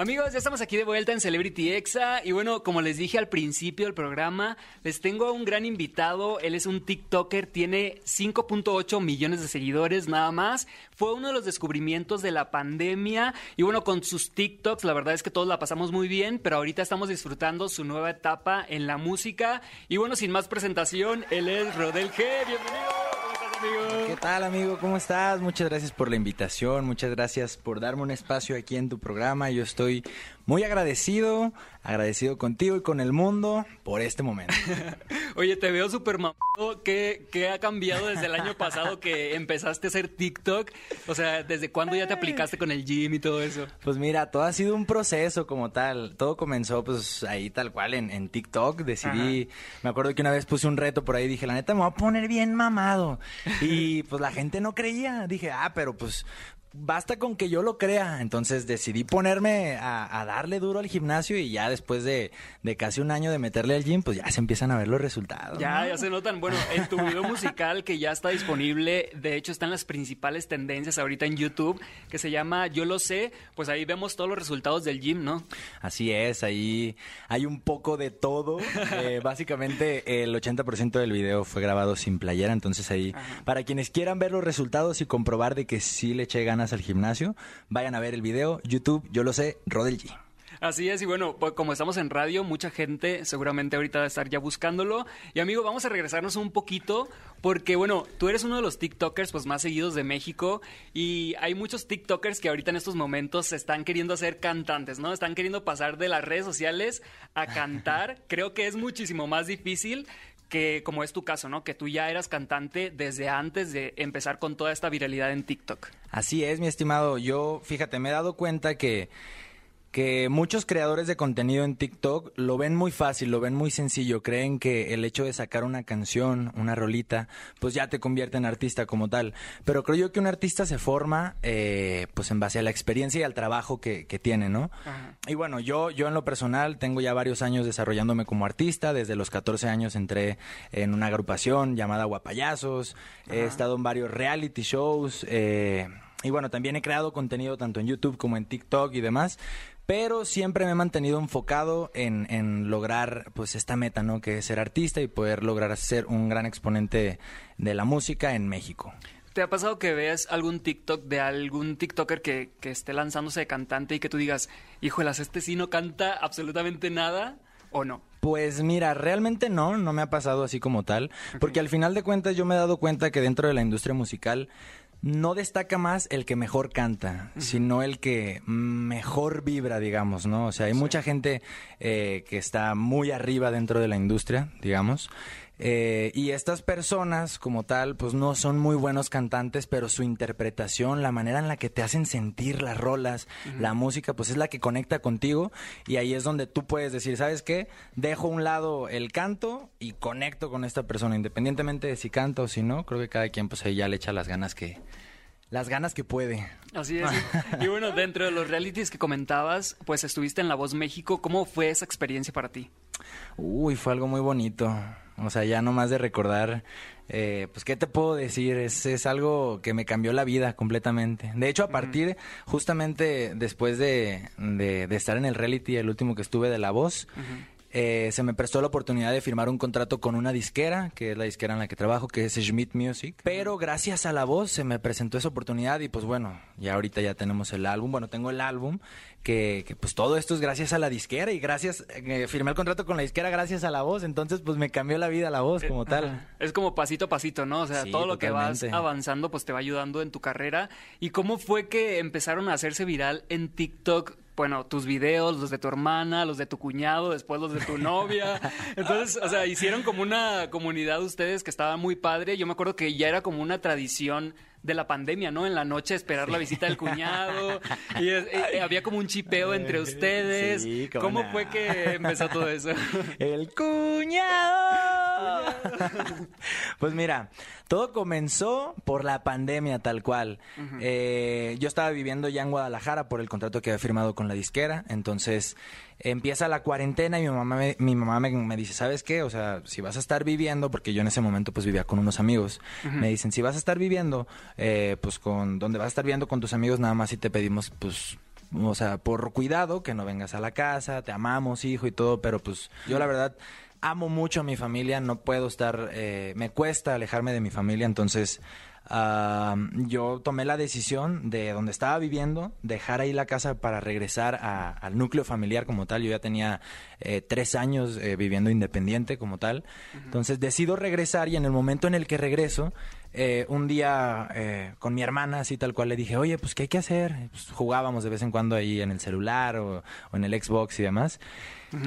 Amigos, ya estamos aquí de vuelta en Celebrity Exa y bueno, como les dije al principio del programa, les tengo a un gran invitado, él es un TikToker, tiene 5.8 millones de seguidores nada más, fue uno de los descubrimientos de la pandemia y bueno, con sus TikToks la verdad es que todos la pasamos muy bien, pero ahorita estamos disfrutando su nueva etapa en la música y bueno, sin más presentación, él es Rodel G, bienvenido. ¿Qué tal, amigo? ¿Cómo estás? Muchas gracias por la invitación, muchas gracias por darme un espacio aquí en tu programa. Yo estoy muy agradecido, agradecido contigo y con el mundo por este momento. Oye, te veo súper mamado. ¿Qué, ¿Qué, ha cambiado desde el año pasado que empezaste a hacer TikTok? O sea, ¿desde cuándo ya te aplicaste con el gym y todo eso? Pues mira, todo ha sido un proceso como tal. Todo comenzó pues ahí tal cual en, en TikTok. Decidí, me acuerdo que una vez puse un reto por ahí, dije, la neta me voy a poner bien mamado. Y pues la gente no creía. Dije, ah, pero pues basta con que yo lo crea. Entonces decidí ponerme a, darle duro al gimnasio y ya después de, casi un año de meterle al gym, pues ya se empiezan a ver los resultados. Ya, ya se notan. Bueno, en tu video musical que ya está disponible, de hecho están las principales tendencias ahorita en YouTube, que se llama Yo lo sé, pues ahí vemos todos los resultados del gym, ¿no? Así es, ahí hay un poco de todo. Eh, básicamente el 80% del video fue grabado sin playera, entonces ahí, para quienes quieran ver los resultados y comprobar de que sí le eché ganas al gimnasio, vayan a ver el video, YouTube, yo lo sé, Rodel G. Así es, y bueno, pues como estamos en radio, mucha gente seguramente ahorita va a estar ya buscándolo. Y amigo, vamos a regresarnos un poquito, porque bueno, tú eres uno de los TikTokers pues más seguidos de México, y hay muchos TikTokers que ahorita en estos momentos están queriendo ser cantantes, ¿no? Están queriendo pasar de las redes sociales a cantar. Creo que es muchísimo más difícil que como es tu caso, ¿no? Que tú ya eras cantante desde antes de empezar con toda esta viralidad en TikTok. Así es, mi estimado. Yo, fíjate, me he dado cuenta que que muchos creadores de contenido en TikTok lo ven muy fácil, lo ven muy sencillo, creen que el hecho de sacar una canción, una rolita, pues ya te convierte en artista como tal. Pero creo yo que un artista se forma eh, pues en base a la experiencia y al trabajo que, que tiene, ¿no? Y bueno, yo, yo en lo personal tengo ya varios años desarrollándome como artista, desde los 14 años entré en una agrupación llamada Guapayazos, he estado en varios reality shows, eh, y bueno, también he creado contenido tanto en YouTube como en TikTok y demás pero siempre me he mantenido enfocado en, en, lograr pues esta meta, ¿no? Que es ser artista y poder lograr ser un gran exponente de la música en México. ¿Te ha pasado que veas algún TikTok de algún TikToker que, que esté lanzándose de cantante y que tú digas, híjolas, este sí no canta absolutamente nada o no? Pues mira, realmente no, no me ha pasado así como tal, porque al final de cuentas yo me he dado cuenta que dentro de la industria musical no destaca más el que mejor canta, sino el que mejor vibra, digamos, ¿no? O sea, hay mucha gente eh, que está muy arriba dentro de la industria, digamos, eh, y estas personas, como tal, pues no son muy buenos cantantes, pero su interpretación, la manera en la que te hacen sentir las rolas, la música, pues es la que conecta contigo. Y ahí es donde tú puedes decir, ¿sabes qué? Dejo a un lado el canto y conecto con esta persona, independientemente de si canta o si no. Creo que cada quien, pues ahí ya le echa las ganas que, las ganas que puede. Así es. y bueno, dentro de los realities que comentabas, pues estuviste en La Voz México. ¿Cómo fue esa experiencia para ti? Uy, fue algo muy bonito. O sea, ya no más de recordar, eh, pues, ¿qué te puedo decir? Es, es algo que me cambió la vida completamente. De hecho, a partir, justamente después de, de, estar en el reality, el último que estuve de La Voz, eh, se me prestó la oportunidad de firmar un contrato con una disquera, que es la disquera en la que trabajo, que es Schmidt Music. Pero gracias a la voz se me presentó esa oportunidad y pues bueno, ya ahorita ya tenemos el álbum. Bueno, tengo el álbum, que, que pues todo esto es gracias a la disquera y gracias, eh, firmé el contrato con la disquera gracias a la voz. Entonces pues me cambió la vida la voz como tal. Es como pasito a pasito, ¿no? O sea, todo lo que vas avanzando pues te va ayudando en tu carrera. ¿Y cómo fue que empezaron a hacerse viral en TikTok? Bueno, tus videos, los de tu hermana, los de tu cuñado, después los de tu novia. Entonces, o sea, hicieron como una comunidad ustedes que estaba muy padre. Yo me acuerdo que ya era como una tradición de la pandemia, ¿no? En la noche esperar la visita del cuñado. y había como un chipeo entre ustedes. Sí, cómo ¿Cómo no. fue que empezó todo eso? El cuñado. pues mira, todo comenzó por la pandemia tal cual. Eh, yo estaba viviendo ya en Guadalajara por el contrato que había firmado con la disquera, entonces empieza la cuarentena y mi mamá me, mi mamá me, me dice, ¿sabes qué? O sea, si vas a estar viviendo, porque yo en ese momento pues vivía con unos amigos, me dicen, si vas a estar viviendo, eh, pues con donde vas a estar viviendo con tus amigos, nada más si te pedimos pues o sea, por cuidado, que no vengas a la casa, te amamos, hijo y todo, pero pues yo la verdad amo mucho a mi familia, no puedo estar, eh, me cuesta alejarme de mi familia, entonces yo tomé la decisión de donde estaba viviendo, dejar ahí la casa para regresar a- al núcleo familiar como tal, yo ya tenía eh, tres años eh, viviendo independiente como tal, entonces decido regresar y en el momento en el que regreso, eh, un día con mi hermana, así tal cual, le dije, oye, pues, ¿qué hay que hacer? Pues, jugábamos de vez en cuando ahí en el celular o, o en el Xbox y demás.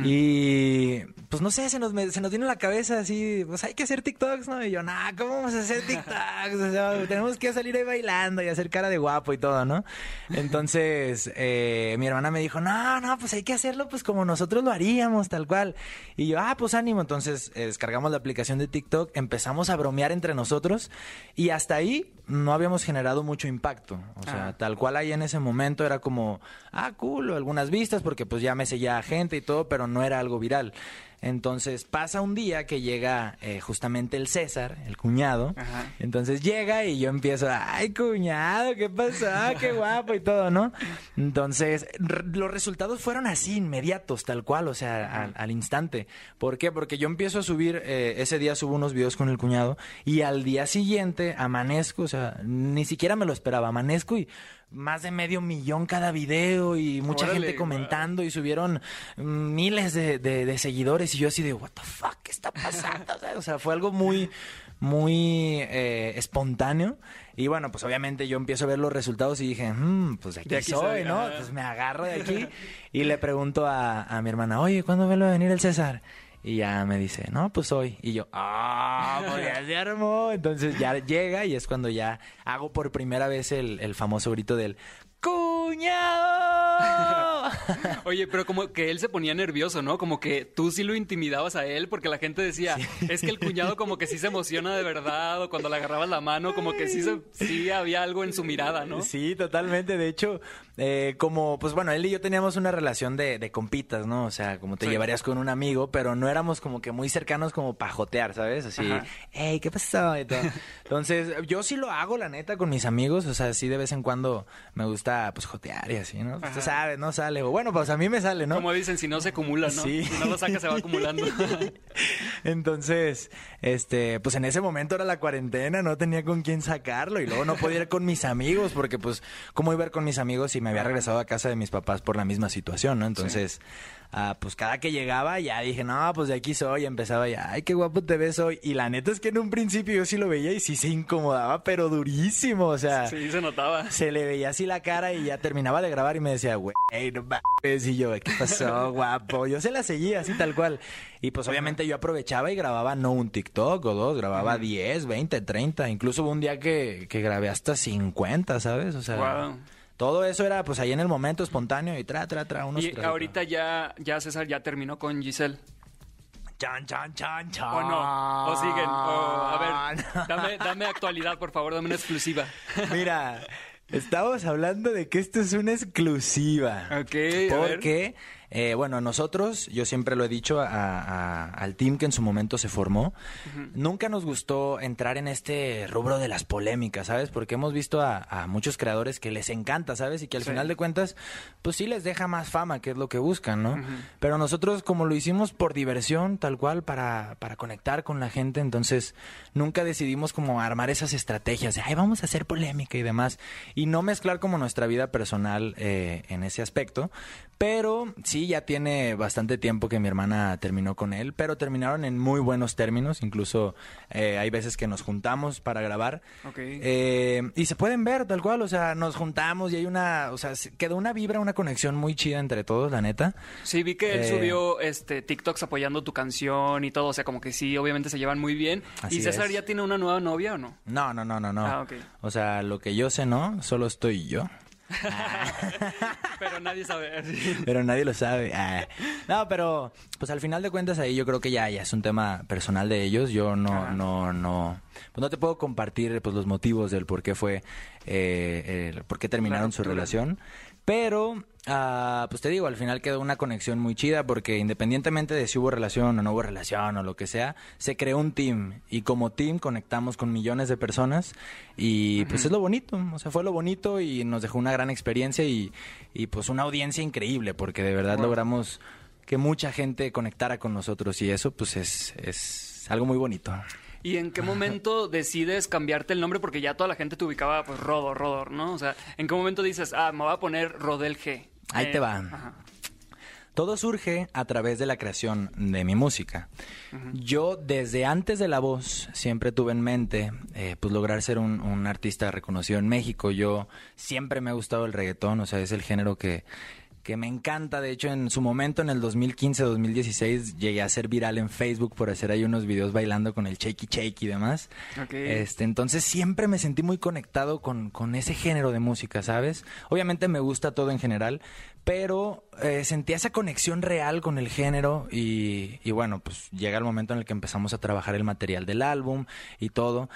Y pues no sé, se nos, me- se nos vino a la cabeza así, pues hay que hacer TikToks, ¿no? Y yo, nah, ¿cómo vamos a hacer TikToks? O sea, tenemos que salir ahí bailando y hacer cara de guapo y todo, ¿no? Entonces, eh, mi hermana me dijo, no, no, pues hay que hacerlo pues como nosotros lo haríamos, tal cual. Y yo, ah, pues ánimo. Entonces, eh, descargamos la aplicación de TikTok, empezamos a bromear entre nosotros y hasta ahí no habíamos generado mucho impacto. O sea, Ah. tal cual ahí en ese momento era como, ah, cool, o algunas vistas porque pues ya me seguía gente y todo, pero no era algo viral. Entonces pasa un día que llega eh, justamente el César, el cuñado. Ajá. Entonces llega y yo empiezo, ay, cuñado, ¿qué pasó? Qué guapo y todo, ¿no? Entonces, los resultados fueron así, inmediatos, tal cual, o sea, al, al instante. ¿Por qué? Porque yo empiezo a subir, eh, ese día subo unos videos con el cuñado y al día siguiente amanezco, o sea, ni siquiera me lo esperaba, amanezco y más de medio millón cada video y mucha Órale, gente comentando y subieron miles de, de- de seguidores y yo así de, what the fuck, ¿qué está pasando? O sea, fue algo muy, muy eh, espontáneo. Y bueno, pues obviamente yo empiezo a ver los resultados y dije, "Mm, pues de aquí, De aquí soy, soy, ¿no? ajá. Pues me agarro de aquí y le pregunto a, a mi hermana, oye, ¿cuándo vuelve a venir el César? Y ya me dice, no, pues hoy. Y yo, ah, pues ya se armó. Entonces ya llega y es cuando ya hago por primera vez el, el famoso grito del ¡Cuñado! Oye, pero como que él se ponía nervioso, ¿no? Como que tú sí lo intimidabas a él porque la gente decía, es que el cuñado como que sí se emociona de verdad o cuando le agarrabas la mano como que sí, se- sí había algo en su mirada, ¿no? Sí, totalmente. De hecho, eh, como, pues bueno, él y yo teníamos una relación de, de compitas, ¿no? O sea, como te Sí. llevarías con un amigo, pero no éramos como que muy cercanos como para jotear, ¿sabes? Así, hey, ¿qué pasó? Y todo. Entonces, yo sí lo hago, la neta, con mis amigos. O sea, sí de vez en cuando me gusta, pues, jotear y así, ¿no? Tú Ajá. sabes, no sale. O bueno, pues a mí me sale, ¿no? Como dicen, si no se acumula, ¿no? Sí. Si no lo sacas se va acumulando. Entonces, este, pues en ese momento era la cuarentena, no tenía con quién sacarlo y luego no podía ir con mis amigos porque pues cómo iba a ir con mis amigos si me había regresado a casa de mis papás por la misma situación, ¿no? Entonces, ah, pues cada que llegaba ya dije, no, pues de aquí soy, empezaba ya, ay, qué guapo te ves hoy. Y la neta es que en un principio yo sí lo veía y sí se incomodaba, pero durísimo, o sea, Sí, se notaba. se le veía así la cara y ya terminaba de grabar y me decía, güey, no mames. Y yo, ¿qué pasó, guapo? Yo se la seguía así tal cual. Y pues obviamente yo aprovechaba y grababa no un TikTok o dos, grababa 10, 20, 30. Incluso hubo un día que, que grabé hasta 50, ¿sabes? O sea, Wow. Todo eso era pues ahí en el momento espontáneo y tra, tra, tra, unos Y ahorita ya, ya César ya terminó con Giselle. Chan, chan, chan, chan. ¿O no? ¿O siguen? O, a ver, dame, dame actualidad, por favor, dame una exclusiva. Mira, estamos hablando de que esto es una exclusiva. Ok, a ver. Eh, bueno, nosotros, yo siempre lo he dicho a- a- al team que en su momento se formó, nunca nos gustó entrar en este rubro de las polémicas, ¿sabes? Porque hemos visto a, a muchos creadores que les encanta, ¿sabes? Y que al Sí. final de cuentas, pues sí les deja más fama, que es lo que buscan, ¿no? Pero nosotros, como lo hicimos por diversión, tal cual, para, para conectar con la gente, entonces nunca decidimos como armar esas estrategias de, ay, vamos a hacer polémica y demás. Y no mezclar como nuestra vida personal eh, en ese aspecto. Pero sí sí, ya tiene bastante tiempo que mi hermana terminó con él, pero terminaron en muy buenos términos. Incluso eh, hay veces que nos juntamos para grabar. Eh, y se pueden ver tal cual, o sea, nos juntamos y hay una, o sea, se- quedó una vibra, una conexión muy chida entre todos, la neta. Sí, vi que él Eh, subió este TikToks apoyando tu canción y todo, o sea, como que sí, obviamente se llevan muy bien. Así ¿Y César es. ya tiene una nueva novia o no? No, no, no, no, no. Ah. O sea, lo que yo sé, no, solo estoy yo. Pero nadie sabe. pero nadie lo sabe. Ah. No, pero pues al final de cuentas ahí yo creo que ya, ya es un tema personal de ellos. Yo no, Ajá. no, no, pues no te puedo compartir pues los motivos del por qué fue, eh, el por qué terminaron su relación. Pero, ah, pues te digo, al final quedó una conexión muy chida porque independientemente de si hubo relación o no hubo relación o lo que sea, se creó un team y como team conectamos con millones de personas y pues es lo bonito, o sea, fue lo bonito y nos dejó una gran experiencia y, y pues una audiencia increíble porque de verdad Wow. logramos que mucha gente conectara con nosotros y eso pues es, es algo muy bonito. ¿Y en qué momento decides cambiarte el nombre? Porque ya toda la gente te ubicaba, pues, Rodor, Rodor, ¿no? O sea, ¿en qué momento dices, ah, me voy a poner Rodel G? Ahí Eh, te va. ajá. Todo surge a través de la creación de mi música. Yo desde antes de la voz siempre tuve en mente eh, pues lograr ser un, un artista reconocido en México. Yo siempre me ha gustado el reggaetón, o sea, es el género que, que me encanta. De hecho, en su momento, en el 2015-2016, llegué a ser viral en Facebook por hacer ahí unos videos bailando con el Shakey Shake y demás. Este, entonces siempre me sentí muy conectado con, con ese género de música, ¿sabes? Obviamente me gusta todo en general, pero eh, sentía esa conexión real con el género y, y bueno, pues llega el momento en el que empezamos a trabajar el material del álbum y todo.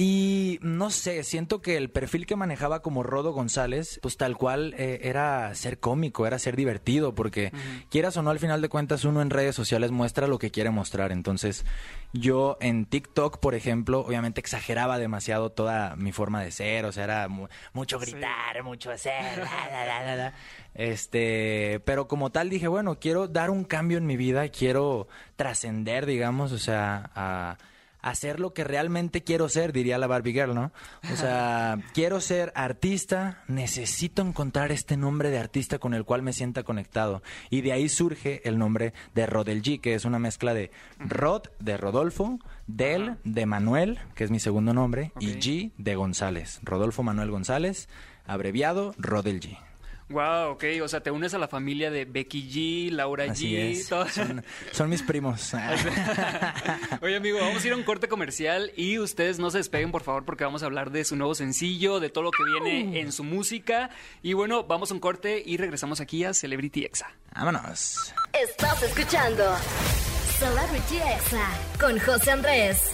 Y no sé, siento que el perfil que manejaba como Rodo González, pues tal cual eh, era ser cómico, era ser divertido, porque quieras o no, al final de cuentas uno en redes sociales muestra lo que quiere mostrar. Entonces yo en TikTok, por ejemplo, obviamente exageraba demasiado toda mi forma de ser, o sea, era mu- mucho Sí. gritar, mucho hacer, la, la, la. este, pero como tal dije, bueno, quiero dar un cambio en mi vida, quiero trascender, digamos, o sea, a hacer lo que realmente quiero ser, diría la Barbie Girl, ¿no? O sea, quiero ser artista, necesito encontrar este nombre de artista con el cual me sienta conectado. Y de ahí surge el nombre de Rodel G, que es una mezcla de Rod, de Rodolfo, Del, de Manuel, que es mi segundo nombre, y. G, de González. Rodolfo Manuel González, abreviado Rodel G. Wow, ok. O sea, te unes a la familia de Becky G, Laura Así G, es. todo- Son, son mis primos. Oye, amigo, vamos a ir a un corte comercial y ustedes no se despeguen, por favor, porque vamos a hablar de su nuevo sencillo, de todo lo que viene en su música. Y bueno, vamos a un corte y regresamos aquí a Celebrity Exa. Vámonos. Estás escuchando Celebrity Exa con José Andrés.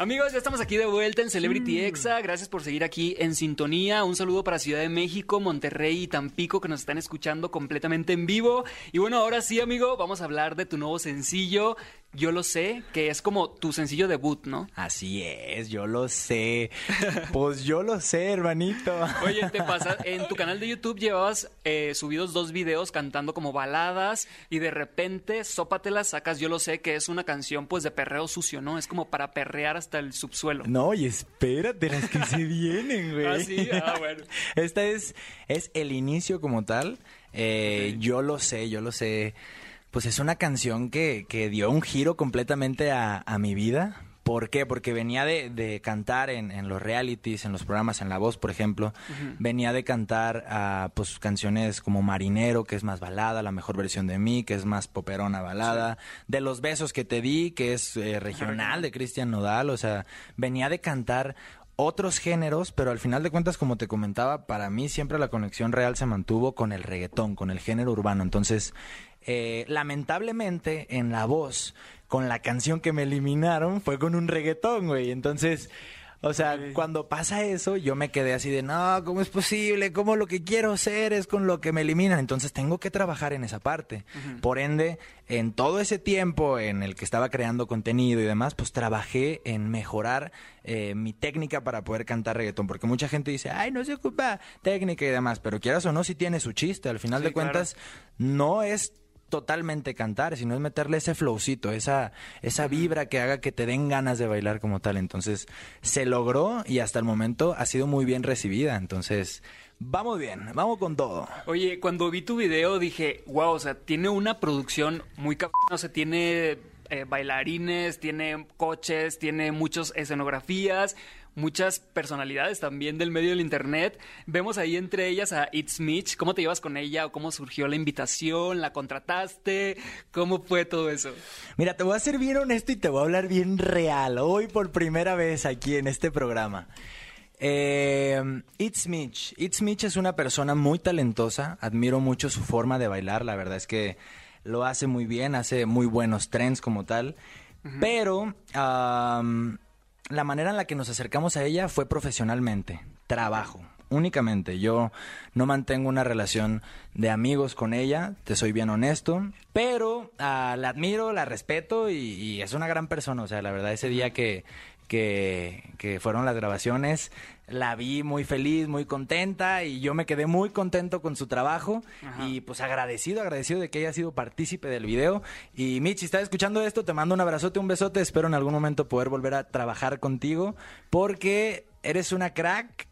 Amigos, ya estamos aquí de vuelta en Celebrity Exa. Gracias por seguir aquí en sintonía. Un saludo para Ciudad de México, Monterrey y Tampico que nos están escuchando completamente en vivo. Y bueno, ahora sí, amigo, vamos a hablar de tu nuevo sencillo. Yo lo sé, que es como tu sencillo debut, ¿no? Así es, yo lo sé. Pues yo lo sé, hermanito. Oye, te pasa, en tu canal de YouTube llevabas eh, subidos dos videos cantando como baladas y de repente, sópatelas, sacas Yo lo sé, que es una canción pues de perreo sucio, ¿no? Es como para perrear hasta el subsuelo. No, y espérate las que se vienen, güey. Ah, sí, ah, bueno. Esta es, es el inicio como tal. Eh. Yo lo sé, yo lo sé. Pues es una canción que, que dio un giro completamente a, a mi vida. ¿Por qué? Porque venía de, de cantar en, en los realities, en los programas, en La Voz, por ejemplo. Venía de cantar ah, pues canciones como Marinero, que es más balada, La Mejor Versión de Mí, que es más poperona balada. De Los Besos que te di, que es eh, regional, de Cristian Nodal. O sea, venía de cantar otros géneros, pero al final de cuentas, como te comentaba, para mí siempre la conexión real se mantuvo con el reggaetón, con el género urbano. Entonces, eh, lamentablemente, en la voz, con la canción que me eliminaron, fue con un reggaetón, güey. Entonces, o sea, cuando pasa eso, yo me quedé así de, no, ¿cómo es posible? ¿Cómo lo que quiero ser es con lo que me eliminan? Entonces tengo que trabajar en esa parte. Por ende, en todo ese tiempo en el que estaba creando contenido y demás, pues trabajé en mejorar eh, mi técnica para poder cantar reggaetón. Porque mucha gente dice, ay, no se ocupa técnica y demás. Pero quieras o no, si tiene su chiste. Al final Sí, de cuentas, no es totalmente cantar, sino es meterle ese flowcito, esa, esa vibra que haga que te den ganas de bailar como tal. Entonces, se logró y hasta el momento ha sido muy bien recibida. Entonces, vamos bien, vamos con todo. Oye, cuando vi tu video dije, wow, o sea, tiene una producción muy cap... O sea, tiene eh, bailarines, tiene coches, tiene muchas escenografías, muchas personalidades también del medio del internet. Vemos ahí entre ellas a It's Mitch. ¿Cómo te llevas con ella o cómo surgió la invitación? ¿La contrataste? ¿Cómo fue todo eso? Mira, te voy a ser bien honesto y te voy a hablar bien real. Hoy por primera vez aquí en este programa. Eh, It's Mitch. It's Mitch es una persona muy talentosa. Admiro mucho su forma de bailar. La verdad es que lo hace muy bien, hace muy buenos trends como tal. Pero la manera en la que nos acercamos a ella fue profesionalmente, trabajo. Únicamente, yo no mantengo una relación de amigos con ella, te soy bien honesto, pero ah, la admiro, la respeto y, es una gran persona. O sea, la verdad, ese día que, que fueron las grabaciones, la vi muy feliz, muy contenta y yo me quedé muy contento con su trabajo Ajá. y pues agradecido, agradecido de que haya sido partícipe del video. Y Mitch, si estás escuchando esto, te mando un abrazote, un besote, espero en algún momento poder volver a trabajar contigo porque eres una crack,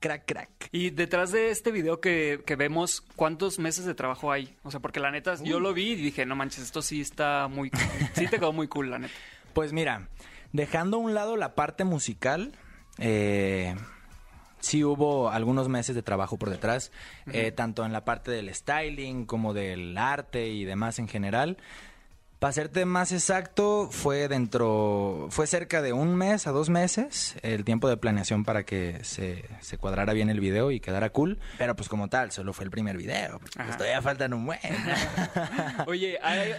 crack, crack. Y detrás de este video que, que vemos, ¿cuántos meses de trabajo hay? O sea, porque la neta, yo lo vi y dije, no manches, esto sí está muy... Sí te quedó muy cool, la neta. Pues mira, dejando a un lado la parte musical, eh, sí hubo algunos meses de trabajo por detrás, eh, tanto en la parte del styling como del arte y demás en general. Para serte más exacto, fue dentro, fue cerca de un mes a dos meses el tiempo de planeación para que se, se cuadrara bien el video y quedara cool. Pero pues como tal, solo fue el primer video. Pues, todavía faltan un buen. Oye,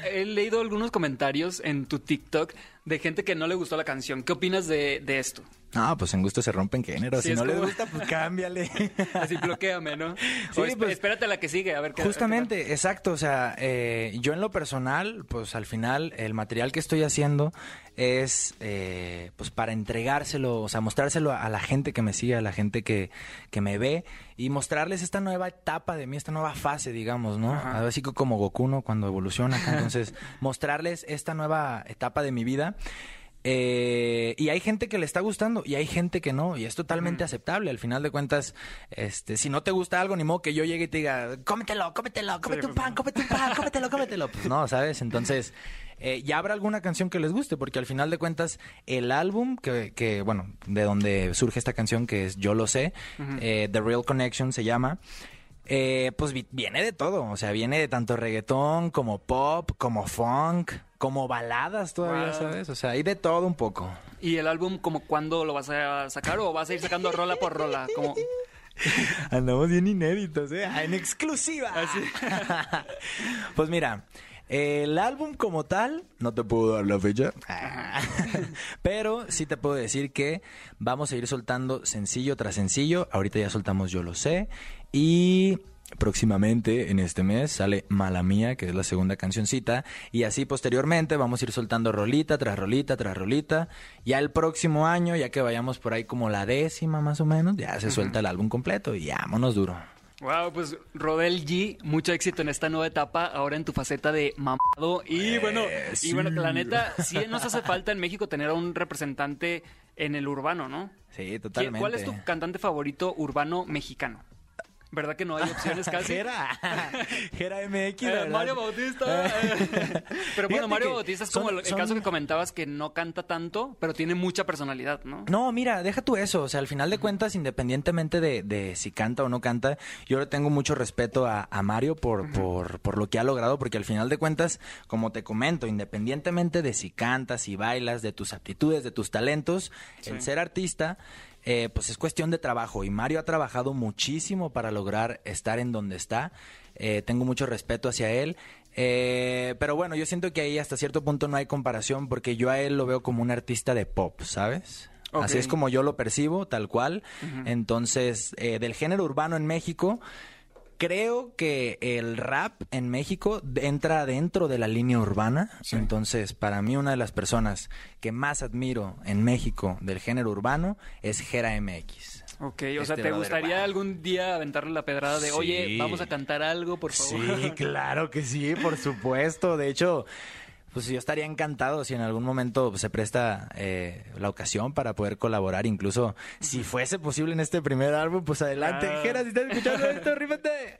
he leído algunos comentarios en tu TikTok de gente que no le gustó la canción. ¿Qué opinas de, de esto? No, pues en gusto se rompen géneros. Sí, si no le como- gusta, pues cámbiale. Así bloqueame, ¿no? Sí, O pues, espérate a la que sigue, a ver qué. Justamente, exacto. O sea, eh, yo en lo personal, pues al final, el material que estoy haciendo es eh, pues para entregárselo, o sea, mostrárselo a, a la gente que me sigue, a la gente que, que me ve y mostrarles esta nueva etapa de mí, esta nueva fase, digamos, ¿no? Ajá. Así como Goku, ¿no? Cuando evoluciona. Entonces, mostrarles esta nueva etapa de mi vida. Eh, y hay gente que le está gustando y hay gente que no, y es totalmente aceptable. Al final de cuentas, este, si no te gusta algo, ni modo que yo llegue y te diga, cómetelo, cómetelo, cómete un pues, pan, cómete un pan, cómetelo, cómetelo. Pues no, ¿sabes? Entonces, eh, ya habrá alguna canción que les guste, porque al final de cuentas, el álbum que, que bueno, de donde surge esta canción, que es Yo lo sé, eh, The Real Connection se llama. Eh, pues vi- viene de todo, o sea, viene de tanto reggaetón como pop, como funk, como baladas todavía, Wow. ¿sabes? O sea, hay de todo un poco. ¿Y el álbum como cuándo lo vas a sacar o vas a ir sacando rola por rola? Como... Andamos bien inéditos, ¿eh? En exclusiva. pues mira, el álbum como tal, no te puedo dar la fecha. Pero sí te puedo decir que vamos a ir soltando sencillo tras sencillo. Ahorita ya soltamos Yo lo sé. Y próximamente en este mes sale Mala Mía, que es la segunda cancioncita. Y así posteriormente vamos a ir soltando rolita tras rolita tras rolita. Ya el próximo año, ya que vayamos por ahí como la décima más o menos, ya se suelta el álbum completo y vámonos duro. Wow, pues Rodel G, mucho éxito en esta nueva etapa, ahora en tu faceta de mamado. Y bueno, y bueno, la neta, sí nos hace falta en México tener a un representante en el urbano, ¿no? Sí, ¿Quién- totalmente. ¿Cuál es tu cantante favorito urbano mexicano? ¿Verdad que no hay opciones casi? Jera, Jera MX, Eh. Mario Bautista. eh. pero bueno, Fíjate Mario Bautista es son- como el, el son- caso que comentabas que no canta tanto, pero tiene mucha personalidad, ¿no? No, mira, deja tú eso. O sea, al final de cuentas, independientemente de, de si canta o no canta, yo le tengo mucho respeto a, a Mario por, por, por lo que ha logrado, porque al final de cuentas, como te comento, independientemente de si cantas, si bailas, de tus aptitudes, de tus talentos, el ser artista, eh, pues es cuestión de trabajo. Y Mario ha trabajado muchísimo para lograr estar en donde está. Eh, tengo mucho respeto hacia él. Eh, pero bueno, yo siento que ahí hasta cierto punto no hay comparación porque yo a él lo veo como un artista de pop, ¿sabes? Así es como yo lo percibo, tal cual. Entonces, eh, del género urbano en México, creo que el rap en México entra dentro de la línea urbana. Entonces, para mí, una de las personas que más admiro en México del género urbano es Jera MX. Ok, o sea, Este ¿te brother, gustaría wow. algún día aventarle la pedrada de, oye, vamos a cantar algo, por favor? Sí, claro que sí, por supuesto. De hecho, pues yo estaría encantado si en algún momento se presta eh, la ocasión para poder colaborar. Incluso si fuese posible en este primer álbum, pues adelante. Ah. Jera, si estás escuchando esto, rífate.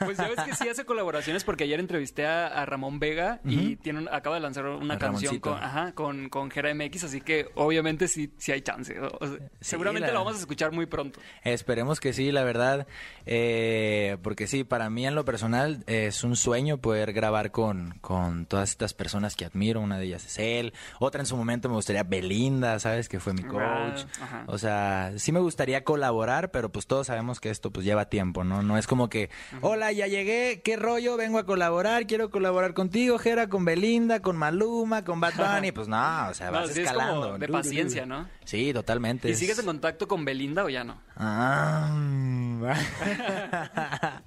Pues ya ves que sí hace colaboraciones porque ayer entrevisté a, a Ramón Vega y tiene un- acaba de lanzar una A canción Ramoncito. con, ajá, con, con Jera MX, así que obviamente sí, sí hay chance. O- seguramente la- lo vamos a escuchar muy pronto. Esperemos que sí, la verdad. eh, porque sí, para mí en lo personal es un sueño poder grabar con, con todas estas personas que admiro. Una de ellas es él. Otra en su momento me gustaría Belinda, ¿sabes? Que fue mi coach. Ah, ajá. O sea, sí me gustaría colaborar, pero pues todos sabemos que esto pues lleva tiempo, ¿no? No es como que, hola, ya llegué, qué rollo, vengo a colaborar, quiero colaborar contigo, Jera, con Belinda, con Maluma, con Bad Bunny. Pues no, o sea, No, vas sí, es como escalando. de paciencia, ¿no? Sí, totalmente. ¿Y es- sigues en contacto con Belinda o ya no? Ah,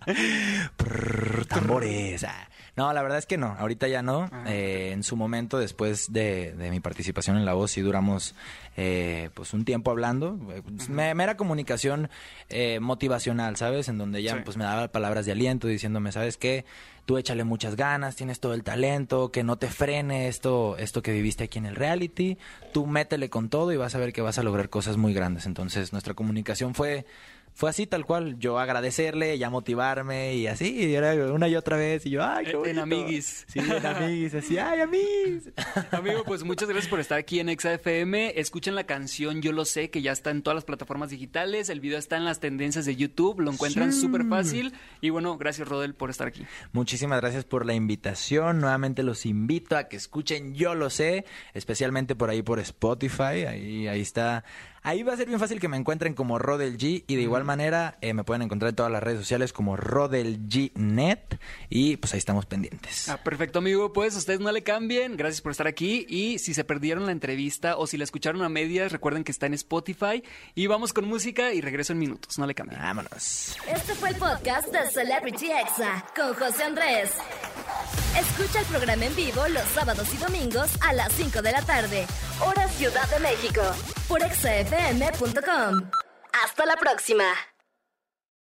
tambores. ah. No, la verdad es que no. Ahorita ya no. Eh, en su momento, después de, de mi participación en La Voz, sí duramos eh, pues un tiempo hablando. Eh, me- Mera comunicación eh, motivacional, ¿sabes? En donde ella Sí. pues me daba palabras de aliento diciéndome, ¿sabes qué? Tú échale muchas ganas, tienes todo el talento, que no te frene esto, esto que viviste aquí en el reality. Tú métele con todo y vas a ver que vas a lograr cosas muy grandes. Entonces, nuestra comunicación fue fue así tal cual, yo agradecerle, ella motivarme y así, y era una y otra vez, y yo, ay, qué En- en bonito. amiguis. Sí, en amiguis, así, ay, amiguis. Amigo, pues muchas gracias por estar aquí en ExaFM. Escuchen la canción Yo lo sé, que ya está en todas las plataformas digitales. El video está en las tendencias de YouTube. Lo encuentran Sí. súper fácil. Y bueno, gracias, Rodel, por estar aquí. Muchísimas gracias por la invitación, nuevamente los invito a que escuchen Yo lo sé, especialmente por ahí por Spotify, ahí, ahí está. Ahí va a ser bien fácil que me encuentren como Rodel G y de igual manera eh, me pueden encontrar en todas las redes sociales como Rodel G Net y pues ahí estamos pendientes. Ah, perfecto, amigo. Pues ustedes no le cambien. Gracias por estar aquí. Y si se perdieron la entrevista o si la escucharon a medias, recuerden que está en Spotify. Y vamos con música y regreso en minutos. No le cambien. Vámonos. Este fue el podcast de Celebrity Exa con José Andrés. Escucha el programa en vivo los sábados y domingos a las 5 de la tarde, hora Ciudad de México, por exafm.com. Hasta la próxima.